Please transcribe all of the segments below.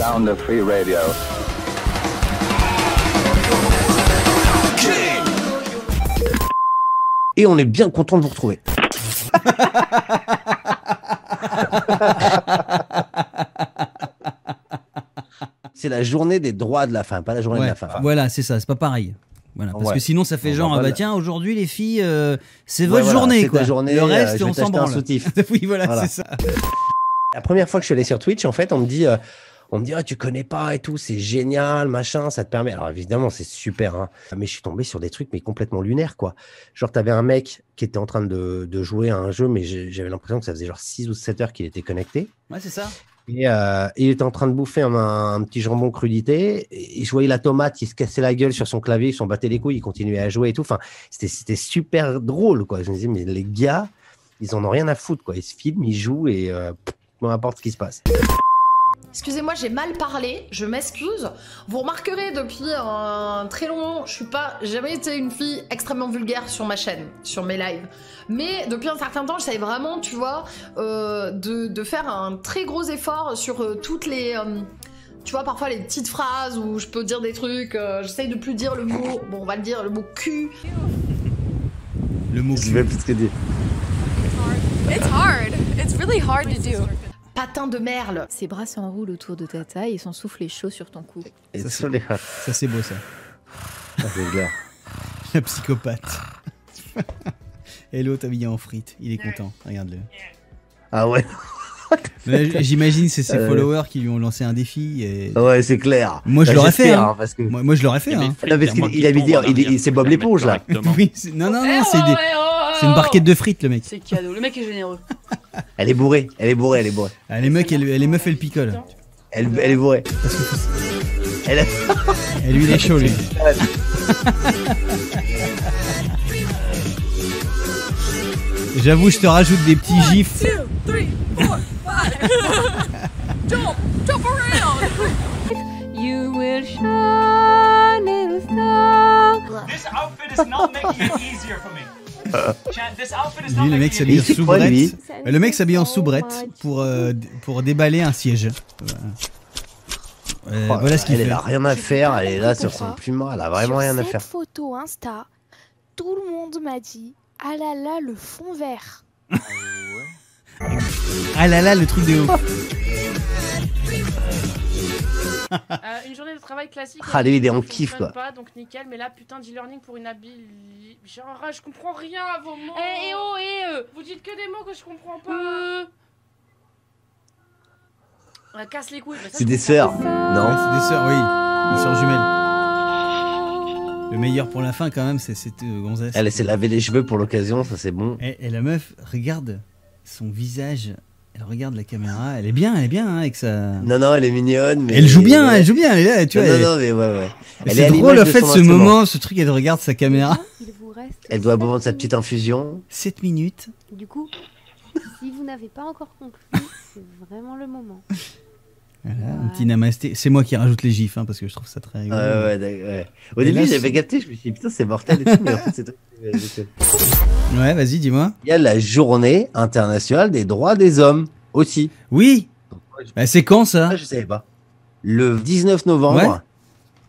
sound of free radio. Et on est bien content de vous retrouver. C'est la journée des droits de la femme, pas la journée de Ouais, la femme. Voilà, c'est ça, c'est pas pareil. Voilà, parce Ouais. que sinon ça fait On genre ah bah tiens aujourd'hui les filles euh, c'est Ouais, votre voilà, journée quoi. journée, le euh, reste je vais on s'en branle. soutif. oui voilà, Voilà. c'est ça. La première fois que je suis allé sur Twitch, en fait, on me dit, euh, on me dit, ah, tu connais pas et tout, c'est génial, machin, ça te permet. Alors évidemment, c'est super, hein. mais je suis tombé sur des trucs mais complètement lunaires, quoi. Genre, t'avais un mec qui était en train de, de jouer à un jeu, mais j'avais l'impression que ça faisait genre 6 ou 7 heures qu'il était connecté. Ouais, c'est ça. Et euh, il était en train de bouffer un, un petit jambon crudité. Et je voyais la tomate, il se cassait la gueule sur son clavier, ils s'en battaient les couilles, il continuait à jouer et tout. Enfin, c'était, super drôle, quoi. Je me disais, mais les gars, ils en ont rien à foutre, quoi. Ils se filment, ils jouent et euh, peu importe ce qui se passe. Excusez-moi, j'ai mal parlé, je m'excuse. Vous remarquerez depuis un très long moment, je suis pas j'ai jamais été une fille extrêmement vulgaire sur ma chaîne, sur mes lives. Mais depuis un certain temps, j'essaye vraiment, tu vois, euh, de, de faire un très gros effort sur euh, toutes les. euh, tu vois, parfois les petites phrases où je peux dire des trucs, euh, j'essaye de plus dire le mot, bon, on va le dire, le mot cul. Le mot Je vais plus que dire. It's hard. It's really hard to do. Patin de merle. Ses bras s'enroulent autour de ta taille et son souffle est chaud sur ton cou. Et Ça, c'est beau ça. c'est. La psychopathe. Et l'autre habillé en frites, il est content, regarde-le. Ah ouais, J'imagine c'est ses Euh. followers qui lui ont lancé un défi et ouais, c'est clair. Moi, je l'aurais fait, hein. parce que... moi, moi, je l'aurais fait hein. Non, parce qu'il- il avait dit, c'est Bob l'éponge là. Oui, c'est- non non non, c'est oh, des- c'est une barquette de frites le mec. C'est cadeau. Le mec généreux. Elle est bourrée, elle est bourrée, elle est bourrée. Ah, les mecs, elle, les meufs elles picolent. Elle, elle est bourrée. Elle a- Et lui il est chaud lui. J'avoue, je te rajoute des petits gifs. You will shine, little star. This outfit is not making it easier for me. Lui, le mec s'habille en soubrette. Le mec s'habille en soubrette pour, euh, pour déballer un siège. Voilà, Euh, Oh, voilà ce qu'il elle, fait. elle a rien à faire, elle est là sur son plumard, elle a vraiment rien à faire. cette photo Insta, tout le monde m'a dit Ah là là, le fond vert. Ah là là, le truc de ouf. Euh, une journée de travail classique. Ah, lui, il est en ça kiff, fonctionne quoi. Pas, donc nickel, mais là, putain d'e-learning pour une habile. Genre, je comprends rien à vos mots. Eh, eh, oh, eh, euh. Vous dites que des mots que je comprends pas. Euh, casse les couilles. C'est des sœurs, non C'est des sœurs, oui. Des sœurs jumelles. Le meilleur pour la fin, quand même, c'est cette euh, gonzesse. Elle s'est lavé les cheveux pour l'occasion, ça c'est bon. Et, et la meuf, regarde son visage. Elle regarde la caméra. Elle est bien, elle est bien hein, avec sa. Non, non, elle est mignonne, mais. Elle joue bien, ouais. elle joue bien. Elle est là, tu Non, vois. non, elle- non, mais ouais, ouais. Mais Elle C'est est à drôle, en fait, ce instrument. moment, ce truc, elle regarde sa caméra. Il vous reste. Elle doit boire sa minutes. petite infusion. 7 minutes. Du coup, si vous n'avez pas encore conclu, c'est vraiment le moment. Voilà, un petit namasté. C'est moi qui rajoute les gifs, hein, parce que je trouve ça très Ouais, ouais. Au Et début, là, j'avais c'est- capté, je me suis dit, putain, c'est mortel et tout, mais en fait, c'est Ouais, vas-y, dis-moi. Il y a la journée internationale des droits des hommes aussi. Oui. Bah, c'est quand ça Ah, je savais pas. Le 19 novembre, Ouais.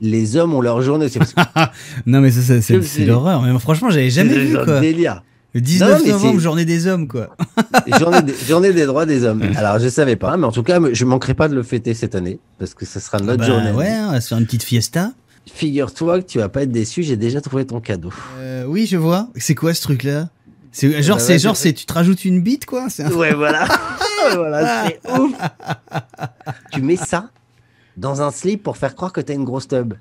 les hommes ont leur journée. Non, mais ça, ça, c'est l'horreur. Mais franchement, j'avais jamais vu quoi. délire. Le 19 Non, mais novembre, journée des hommes, quoi. journée, des, journée des droits des hommes. Alors, je savais pas, mais en tout cas, je manquerai pas de le fêter cette année parce que ce sera notre Bah, journée. ouais, on va se faire une petite fiesta. Figure-toi que tu vas pas être déçu, j'ai déjà trouvé ton cadeau. Euh, oui, je vois. C'est quoi ce truc-là? C'est genre, bah c'est ouais, genre, c'est- c'est tu te rajoutes une bite, quoi. C'est un- Ouais, voilà. voilà, c'est ouf. tu mets ça dans un slip pour faire croire que t'as une grosse tub.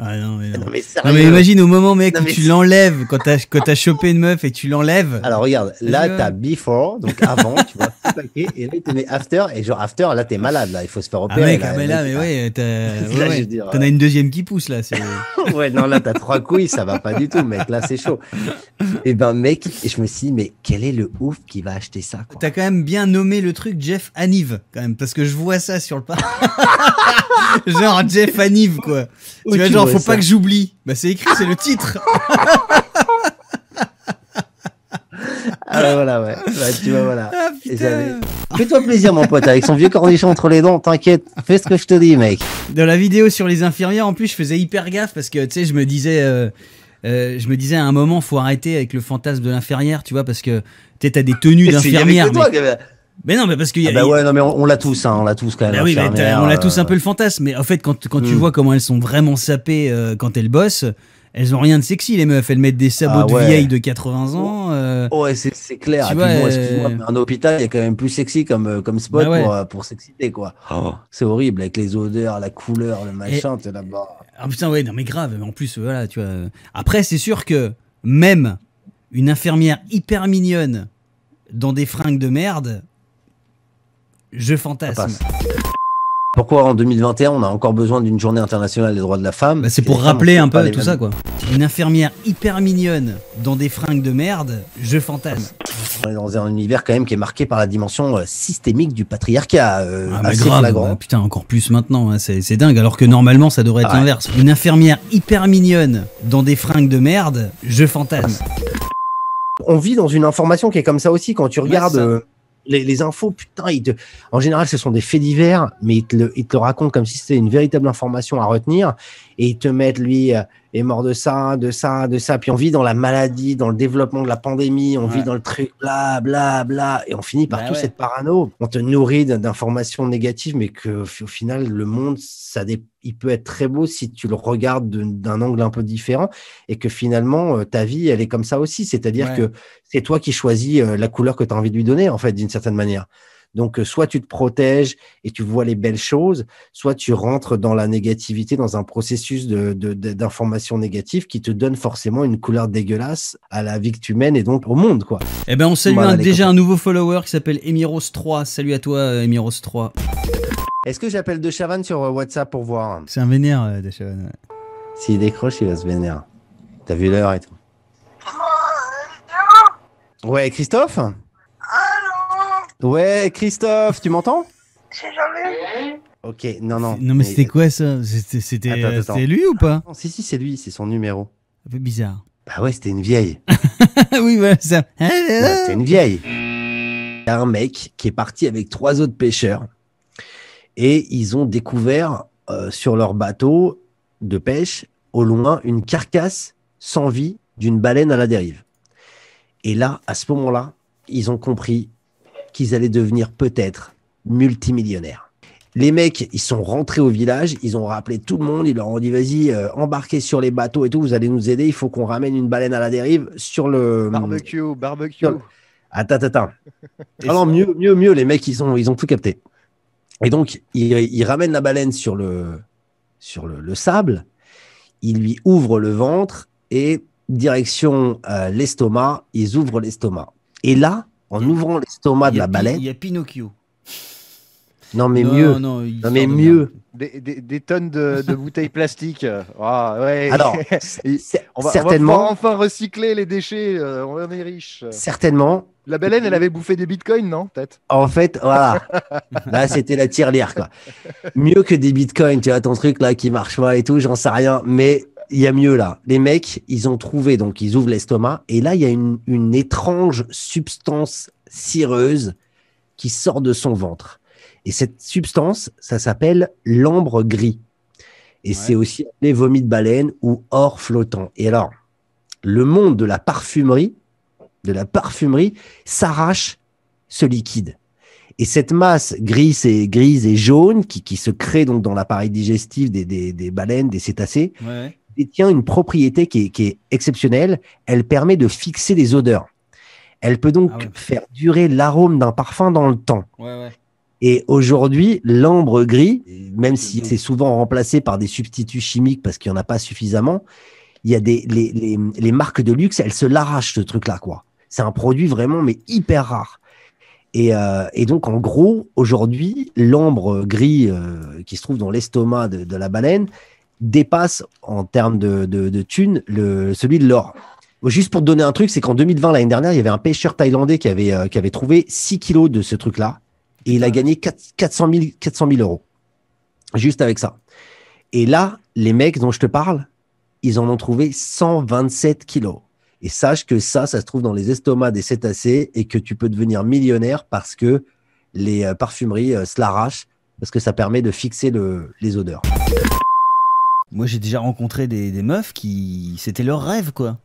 Ah non, mais non. Non, mais Non, mais imagine au moment, mec, où tu l'enlèves quand t'as quand t'as chopé une meuf et tu l'enlèves. Alors regarde, là t'as before, donc avant, tu vois, tout et là il te met after, et genre after, là t'es malade, là, il faut se faire Ah opérer. mec, ah, mais là, mais ouais, t'as Là, ouais, ouais. dire, T'en as une deuxième qui pousse là. c'est- ouais, non, là t'as trois couilles, ça va pas du tout, mec, là c'est chaud. Et ben mec, je me suis dit, mais quel est le ouf qui va acheter ça quoi? T'as quand même bien nommé le truc Jeff Aniv, quand même, parce que je vois ça sur le pas. genre Jeff Aniv, quoi. Tu vois, genre, faut ça pas que j'oublie. Bah, c'est écrit, c'est le titre. Ah, voilà, ouais. Tu vois, voilà. Ah Fais-toi plaisir, mon pote, avec son vieux cornichon entre les dents, t'inquiète, fais ce que je te dis, mec. Dans la vidéo sur les infirmières, en plus, je faisais hyper gaffe parce que, tu sais, je me disais, euh, euh, je me disais à un moment, faut arrêter avec le fantasme de l'infirmière, tu vois, parce que, tu t'as des tenues d'infirmière. Mais... non, mais parce qu'il y a. Ah bah ouais, non, mais on, on l'a tous, hein, on l'a tous quand même. Bah oui, mais on a tous euh, un peu le fantasme, mais en fait, quand, quand tu Hmm. vois comment elles sont vraiment sapées euh, quand elles bossent, elles ont rien de sexy, les meufs. Elles mettent des sabots Ah de vieilles de 80 ans. euh, Ouais, c'est c'est clair. Tu Et vois, puis bon, euh, excuse-moi, mais un hôpital, il y a quand même plus sexy comme, comme spot Bah ouais. pour, pour s'exciter, quoi. Oh, c'est horrible avec les odeurs, la couleur, le machin, t'es là-bas. Ah putain, ouais, non, mais grave. Mais en plus, voilà, tu vois. Après, c'est sûr que même une infirmière hyper mignonne dans des fringues de merde, je fantasme. Pourquoi en 2021 on a encore besoin d'une journée internationale des droits de la femme Bah, c'est pour femmes rappeler un peu tout mêmes- ça, quoi. Une infirmière hyper mignonne dans des fringues de merde, je fantasme. On est dans un univers quand même qui est marqué par la dimension euh, systémique du patriarcat, euh, Ah, bah, grave, ouais, putain, encore plus maintenant, hein, c'est dingue, alors que normalement ça devrait être Ah ouais. l'inverse. Une infirmière hyper mignonne dans des fringues de merde, je fantasme. On vit dans une information qui est comme ça aussi quand tu regardes ça. euh, les, infos. Putain, ils en général, ce sont des faits divers, mais ils te le, ils te le racontent comme si c'était une véritable information à retenir. Et ils te mettent, lui, euh, est mort de ça, de ça, de ça. Puis on vit dans la maladie, dans le développement de la pandémie, on Ouais. vit dans le truc, bla, bla, bla. Et on finit par Bah tout ouais. cette parano. On te nourrit d'informations négatives, mais que au final, le monde, ça il peut être très beau si tu le regardes de- d'un angle un peu différent et que finalement, euh, ta vie, elle est comme ça aussi. C'est-à-dire Ouais. que c'est toi qui choisis euh, la couleur que tu as envie de lui donner, en fait, d'une certaine manière. Donc, euh, soit tu te protèges et tu vois les belles choses, soit tu rentres dans la négativité, dans un processus de, de- de- d'information négative qui te donne forcément une couleur dégueulasse à la vie que tu mènes et donc au monde, quoi. Eh ben on salue Voilà, un- les déjà copains. un nouveau follower qui s'appelle Emiros3. Salut à toi euh, Emiros3. Est-ce que j'appelle De Chavannes sur euh, WhatsApp pour voir? C'est un vénère de Chavannes, ouais. S'il décroche, il va se vénérer. T'as vu l'heure et tout. Ouais, Christophe? Ouais, Christophe, tu m'entends? Ok, non, non. Non mais c'était quoi ça? C'était lui ou pas? Non, Si, si, c'est lui, c'est son numéro. Un peu bizarre. Bah ouais, c'était une vieille. oui voilà ça. Ouais, c'était une vieille. Il y a un mec qui est parti avec trois autres pêcheurs et ils ont découvert euh, sur leur bateau de pêche au loin une carcasse sans vie d'une baleine à la dérive. Et là, à ce moment-là, ils ont compris qu'ils allaient devenir peut-être multimillionnaires. Les mecs, ils sont rentrés au village, ils ont rappelé tout le monde, ils leur ont dit vas-y, euh, embarquez sur les bateaux et tout, vous allez nous aider, il faut qu'on ramène une baleine à la dérive sur le... Barbecue, barbecue. Sur- Attends, attends, attends. Ah non, mieux, mieux, mieux, les mecs, ils ont, ils ont tout capté. Et donc, ils, ils ramènent la baleine sur le, sur le, le sable, ils lui ouvrent le ventre et direction euh, l'estomac, ils ouvrent l'estomac. Et là, en ouvrant l'estomac de la baleine, Il y a Pinocchio. non mais Non, mieux, non, il non mais de mieux. Des, des- des tonnes de, de bouteilles plastiques. Ah, ouais. Alors, on va, on va certainement, enfin recycler les déchets. euh, on en est riche. certainement, La baleine, elle avait bouffé des bitcoins, non Peut-être? En fait, voilà. Là, c'était la tirelire, quoi. Mieux que des bitcoins, tu vois, ton truc là qui marche pas et tout, j'en sais rien. Mais il y a mieux là. Les mecs, ils ont trouvé, donc ils ouvrent l'estomac. Et là, il y a une, une étrange substance cireuse qui sort de son ventre. Et cette substance, ça s'appelle l'ambre gris. Et c'est aussi les vomis de baleine ou or flottant. Et alors, le monde de la parfumerie, de la parfumerie, s'arrache ce liquide. Et cette masse grise et, grise et jaune qui, qui se crée donc dans l'appareil digestif des, des, des baleines, des cétacés, Ouais. Détient une propriété qui est, qui est exceptionnelle. Elle permet de fixer les odeurs. Elle peut donc Ah ouais. faire durer l'arôme d'un parfum dans le temps. Ouais, ouais. Et aujourd'hui, l'ambre gris, même si c'est souvent remplacé par des substituts chimiques parce qu'il n'y en a pas suffisamment, il y a des les, les, les marques de luxe, elles se l'arrachent ce truc-là, quoi. C'est un produit vraiment mais hyper rare. Et, euh, et donc en gros, aujourd'hui, l'ambre gris euh, qui se trouve dans l'estomac de, de la baleine dépasse en termes de, de, thunes le, celui de l'or. Juste pour te donner un truc, c'est qu'en 2020, l'année dernière, il y avait un pêcheur thaïlandais qui avait, euh, qui avait trouvé 6 kilos de ce truc-là et il a gagné 4 400 000, 400 000 euros. Juste avec ça. Et là, les mecs dont je te parle, ils en ont trouvé 127 kilos. Et sache que ça, ça se trouve dans les estomacs des cétacés et que tu peux devenir millionnaire parce que les euh, parfumeries euh, se l'arrachent, parce que ça permet de fixer le- les odeurs. Moi, j'ai déjà rencontré des, des meufs qui. C'était leur rêve, quoi.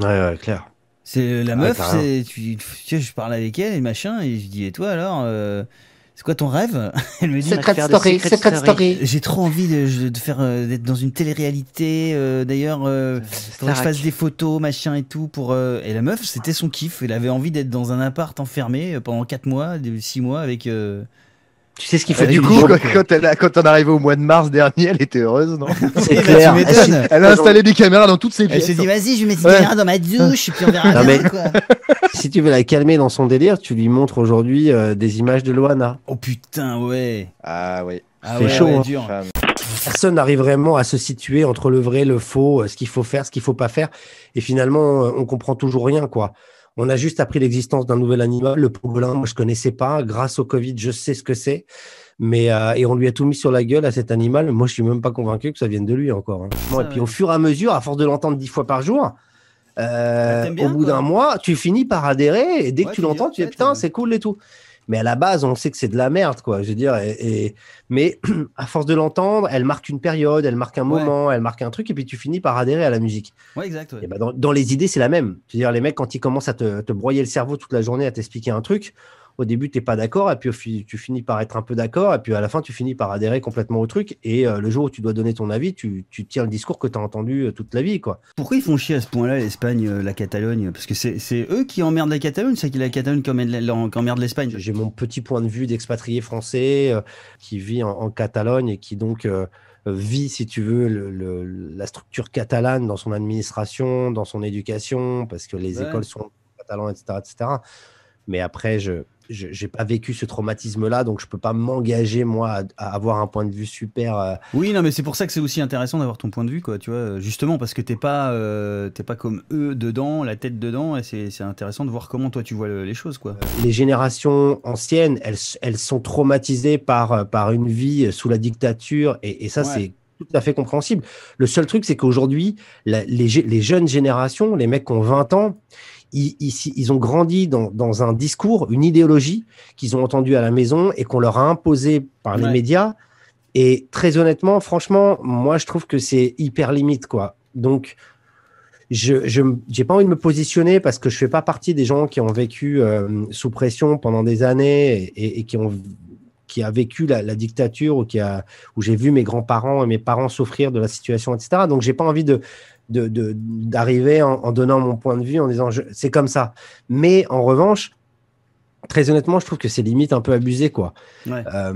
Ouais, ouais, clair. C'est la Ah, meuf, c'est tu, tu sais, je parle avec elle et machin et je dis et toi alors euh, c'est quoi ton rêve? Elle me dit Secret story, secret story. j'ai trop envie de, de faire euh, d'être dans une télé-réalité euh, d'ailleurs euh, faudrait que je fasse des photos machin et tout pour euh, et la meuf c'était son kiff elle avait envie d'être dans un appart enfermé pendant 4 mois 6 mois avec euh, Tu sais ce qu'il Et fait du coup, quand, quand elle a- quand on est arrivé au mois de mars dernier, elle était heureuse, non C'est bah, clair. Elle a installé des caméras dans toutes ses elle pièces. se dit vas-y je vais mettre une Ouais. caméra dans ma douche et puis on verra Non, bien mais- quoi Si tu veux la calmer dans son délire, tu lui montres aujourd'hui euh, des images de Loana. oh putain ouais Ah oui. ah C'est ouais, chaud, ouais, hein. dur. Personne n'arrive vraiment à se situer entre le vrai, le faux, euh, ce qu'il faut faire, ce qu'il faut pas faire. Et finalement, euh, on comprend toujours rien, quoi. On a juste appris l'existence d'un nouvel animal, le pangolin. Moi, je connaissais pas. Grâce au Covid, je sais ce que c'est. Mais euh, et on lui a tout mis sur la gueule à cet animal. Moi, je suis même pas convaincu que ça vienne de lui encore. hein. Bon, et puis au fur et à mesure, à force de l'entendre dix fois par jour, euh, t'aimes bien, au bout quoi. d'un mois, tu finis par adhérer. Et dès Ouais, que tu tu dis, l'entends, en tu dis fait, putain, euh, c'est cool et tout. Mais à la base, on sait que c'est de la merde, quoi. Je veux dire, et, et- mais à force de l'entendre, elle marque une période, elle marque un Ouais. moment, elle marque un truc, et puis tu finis par adhérer à la musique. ouais exact ouais. Et ben dans, dans les idées, c'est la même. Je veux dire, les mecs, quand ils commencent à te, te broyer le cerveau toute la journée, à t'expliquer un truc, au début, tu n'es pas d'accord, et puis tu finis par être un peu d'accord, et puis à la fin, tu finis par adhérer complètement au truc. Et euh, le jour où tu dois donner ton avis, tu, tu tiens le discours que tu as entendu euh, toute la vie, quoi. Pourquoi ils font chier à ce point-là l'Espagne, euh, la Catalogne? Parce que c'est eux qui emmerdent la Catalogne, c'est la Catalogne qui emmerde, l'Espagne. J'ai mon petit point de vue d'expatrié français euh, qui vit en, en Catalogne et qui donc vit, si tu veux, le- le- la structure catalane dans son administration, dans son éducation, parce que les Ouais. écoles sont catalans, etc., etc. Mais après, je n'ai pas vécu ce traumatisme-là, donc je peux pas m'engager, moi, à, à avoir un point de vue super... euh, Oui, non, mais c'est pour ça que c'est aussi intéressant d'avoir ton point de vue, quoi, tu vois, justement, parce que t'es pas, euh, t'es pas comme eux dedans, la tête dedans, et c'est intéressant de voir comment toi tu vois le- les choses, quoi. les générations anciennes, elles, elles sont traumatisées par, par une vie sous la dictature, et, et ça, Ouais. c'est tout à fait compréhensible. Le seul truc, c'est qu'aujourd'hui, les, les jeunes générations, les mecs qui ont 20 ans, ils, ils, ils ont grandi dans, dans un discours, une idéologie qu'ils ont entendue à la maison et qu'on leur a imposée par les Ouais. médias. Et très honnêtement, franchement, moi, je trouve que c'est hyper limite, quoi. Donc, je j'ai pas envie de me positionner parce que je fais pas partie des gens qui ont vécu euh, sous pression pendant des années et, et- et qui ont qui a vécu la, dictature ou qui a où j'ai vu mes grands-parents et mes parents souffrir de la situation etc donc j'ai pas envie de d'arriver en, en donnant mon point de vue en disant c'est comme ça. Mais en revanche très honnêtement je trouve que c'est limite un peu abusé quoi Ouais. euh,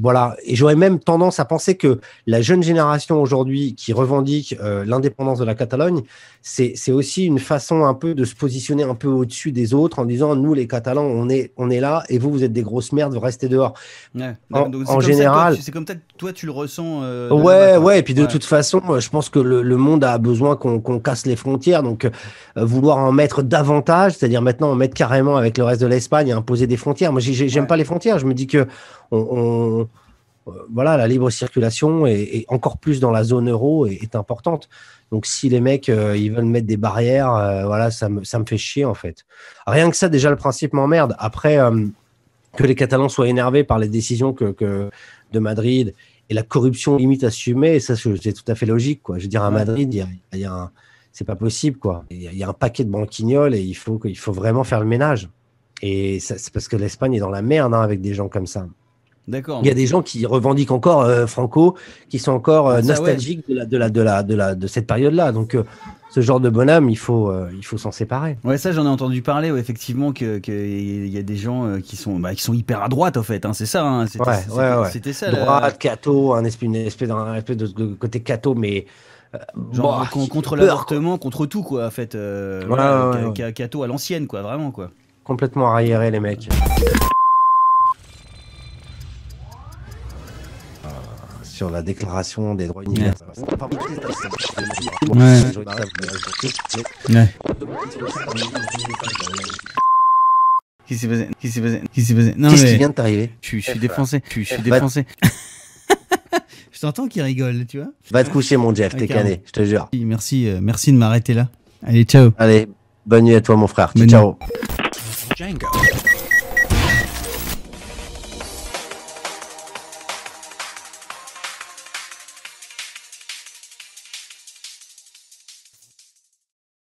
voilà, et j'aurais même tendance à penser que la jeune génération aujourd'hui qui revendique euh, l'indépendance de la Catalogne, c'est aussi une façon un peu de se positionner un peu au-dessus des autres en disant nous les Catalans on est on est là et vous vous êtes des grosses merdes, vous restez dehors. Ouais. En- Donc, comme toi, général- c'est comme ça que toi tu le ressens. euh, Ouais, quoi. ouais, et puis de Ouais. toute façon, je pense que le, le monde a besoin qu'on qu'on casse les frontières, donc vouloir en mettre davantage, c'est-à-dire maintenant en mettre carrément avec le reste de l'Espagne imposer des frontières. Moi, j'ai- j'ai- j'aime Ouais. pas les frontières. Je me dis que on, on- euh, voilà, la libre circulation et, et encore plus dans la zone euro est, est importante. Donc, si les mecs euh, ils veulent mettre des barrières, euh, voilà, ça me, ça me fait chier en fait. Rien que ça, déjà le principe m'emmerde. Après, euh, que les Catalans soient énervés par les décisions que, que de Madrid et la corruption limite assumée, ça c'est tout à fait logique. Quoi. Je veux dire, à. Madrid, il y a, il y a un, c'est pas possible. Quoi. Il y, a, il y a un paquet de banquignoles et il faut, il faut vraiment faire le ménage. Et c'est parce que l'Espagne est dans la merde hein, avec des gens comme ça. D'accord. Il y a des gens qui revendiquent encore euh, Franco, qui sont encore euh, Ah, ouais. nostalgiques de, la, de, la, de, la, de, la, de cette période-là. Donc, euh, ce genre de bonhomme, il faut, il faut s'en séparer. Ouais, ça j'en ai entendu parler, ouais, effectivement, que que il y a des gens qui sont, bah, qui sont hyper à droite, en fait. hein, c'est ça. hein, c'était, Ouais, c'était- ouais, ouais. C'était ça. Droite, catho, un espèce, une espèce, d'un espèce de, côté catho, mais. Genre bah, contre l'avortement, contre tout, quoi, en fait. voilà, Cato à l'ancienne, quoi, vraiment, quoi. Complètement arriéré les mecs. Euh, Sur la déclaration des droits universels. Ouais. Ouais. Qui s'est passé? Qui s'est passé? Qui s'est passé? Non, Qu'est-ce mais qui vient de t'arriver? Je, suis- je suis défoncé. Je, suis- je suis Va- défoncé. je t'entends qu'il rigole, tu vois? Va te coucher mon Jeff, Ah, t'es carrément. cané, je te jure. Merci, euh, merci de m'arrêter là. Allez, ciao. Allez, bonne nuit à toi, mon frère. Bonne Ciao. nuit. Ciao.